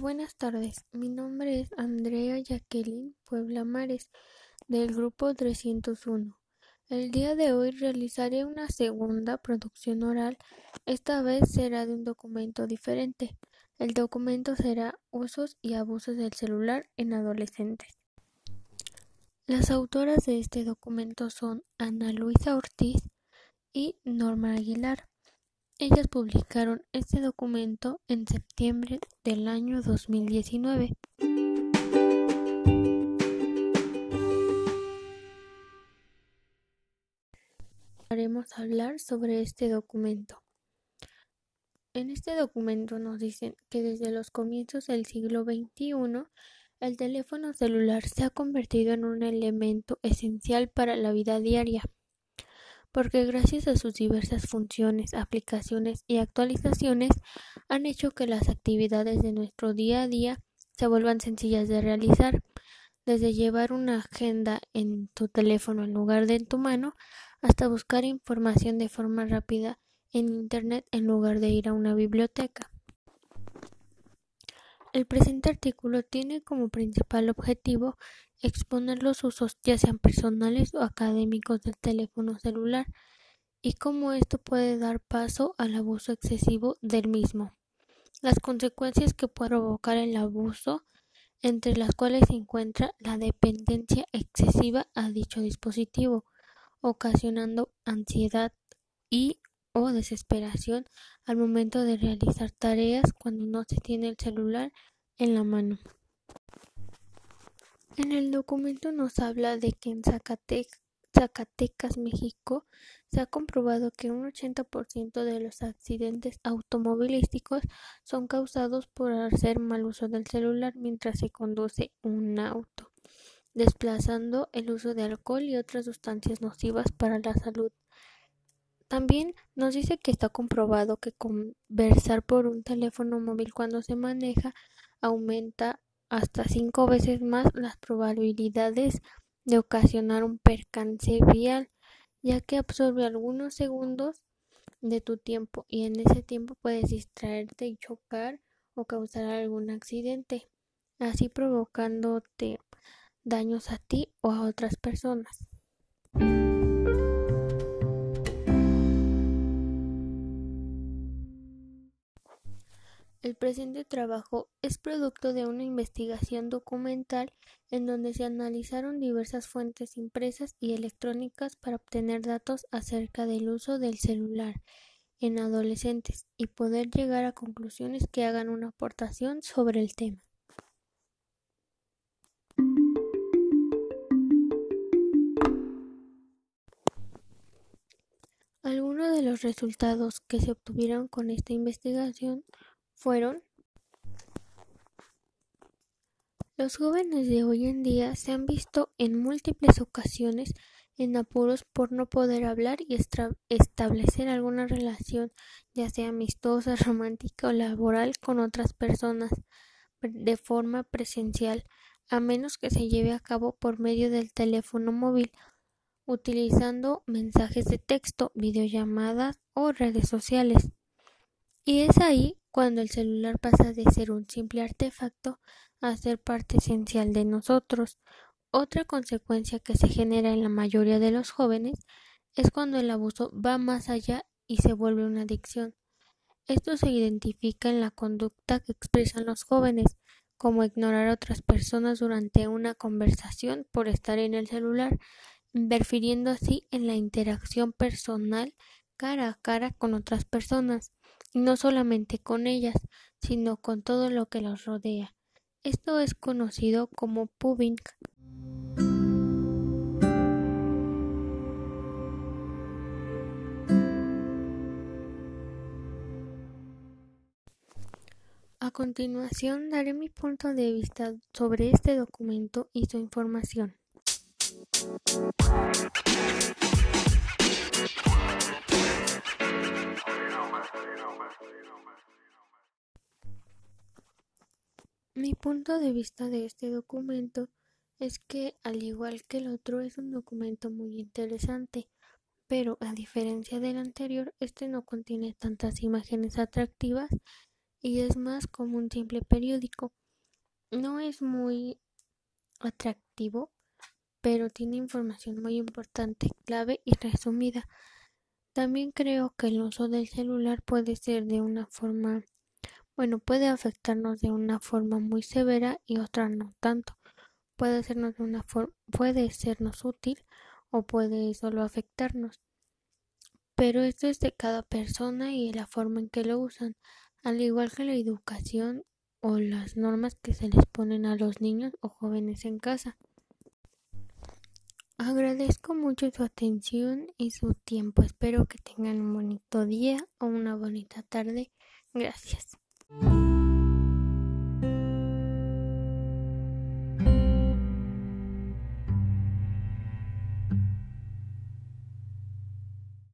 Buenas tardes. Mi nombre es Andrea Jacqueline Puebla Mares, del grupo 301. El día de hoy realizaré una segunda producción oral. Esta vez será de un documento diferente. El documento será Usos y abusos del celular en adolescentes. Las autoras de este documento son Ana Luisa Ortiz y Norma Aguilar. Ellas publicaron este documento en septiembre del año 2019. Haremos hablar sobre este documento. En este documento nos dicen que desde los comienzos del siglo XXI el teléfono celular se ha convertido en un elemento esencial para la vida diaria porque gracias a sus diversas funciones, aplicaciones y actualizaciones han hecho que las actividades de nuestro día a día se vuelvan sencillas de realizar, desde llevar una agenda en tu teléfono en lugar de en tu mano, hasta buscar información de forma rápida en Internet en lugar de ir a una biblioteca. El presente artículo tiene como principal objetivo exponer los usos, ya sean personales o académicos, del teléfono celular y cómo esto puede dar paso al abuso excesivo del mismo. Las consecuencias que puede provocar el abuso, entre las cuales se encuentra la dependencia excesiva a dicho dispositivo, ocasionando ansiedad y o desesperación al momento de realizar tareas cuando no se tiene el celular en la mano. En el documento nos habla de que en Zacatecas, México, se ha comprobado que un 80% de los accidentes automovilísticos son causados por hacer mal uso del celular mientras se conduce un auto, desplazando el uso de alcohol y otras sustancias nocivas para la salud. También nos dice que está comprobado que conversar por un teléfono móvil cuando se maneja aumenta hasta cinco veces más las probabilidades de ocasionar un percance vial, ya que absorbe algunos segundos de tu tiempo y en ese tiempo puedes distraerte y chocar o causar algún accidente, así provocándote daños a ti o a otras personas. El presente trabajo es producto de una investigación documental en donde se analizaron diversas fuentes impresas y electrónicas para obtener datos acerca del uso del celular en adolescentes y poder llegar a conclusiones que hagan una aportación sobre el tema. Algunos de los resultados que se obtuvieron con esta investigación fueron Los jóvenes de hoy en día se han visto en múltiples ocasiones en apuros por no poder hablar y establecer alguna relación, ya sea amistosa, romántica o laboral, con otras personas de forma presencial, a menos que se lleve a cabo por medio del teléfono móvil, utilizando mensajes de texto, videollamadas o redes sociales. Y es ahí cuando el celular pasa de ser un simple artefacto a ser parte esencial de nosotros. Otra consecuencia que se genera en la mayoría de los jóvenes es cuando el abuso va más allá y se vuelve una adicción. Esto se identifica en la conducta que expresan los jóvenes, como ignorar a otras personas durante una conversación por estar en el celular, interfiriendo así en la interacción personal cara a cara con otras personas no solamente con ellas, sino con todo lo que los rodea. Esto es conocido como pubbing. A continuación daré mi punto de vista sobre este documento y su información. Mi punto de vista de este documento es que, al igual que el otro, es un documento muy interesante, pero a diferencia del anterior, este no contiene tantas imágenes atractivas y es más como un simple periódico. No es muy atractivo, pero tiene información muy importante, clave y resumida. También creo que el uso del celular puede ser de una forma, bueno, puede afectarnos de una forma muy severa y otra no tanto. Puede sernos de una puede sernos útil o puede solo afectarnos. Pero esto es de cada persona y la forma en que lo usan, al igual que la educación o las normas que se les ponen a los niños o jóvenes en casa. Agradezco mucho su atención y su tiempo. Espero que tengan un bonito día o una bonita tarde. Gracias.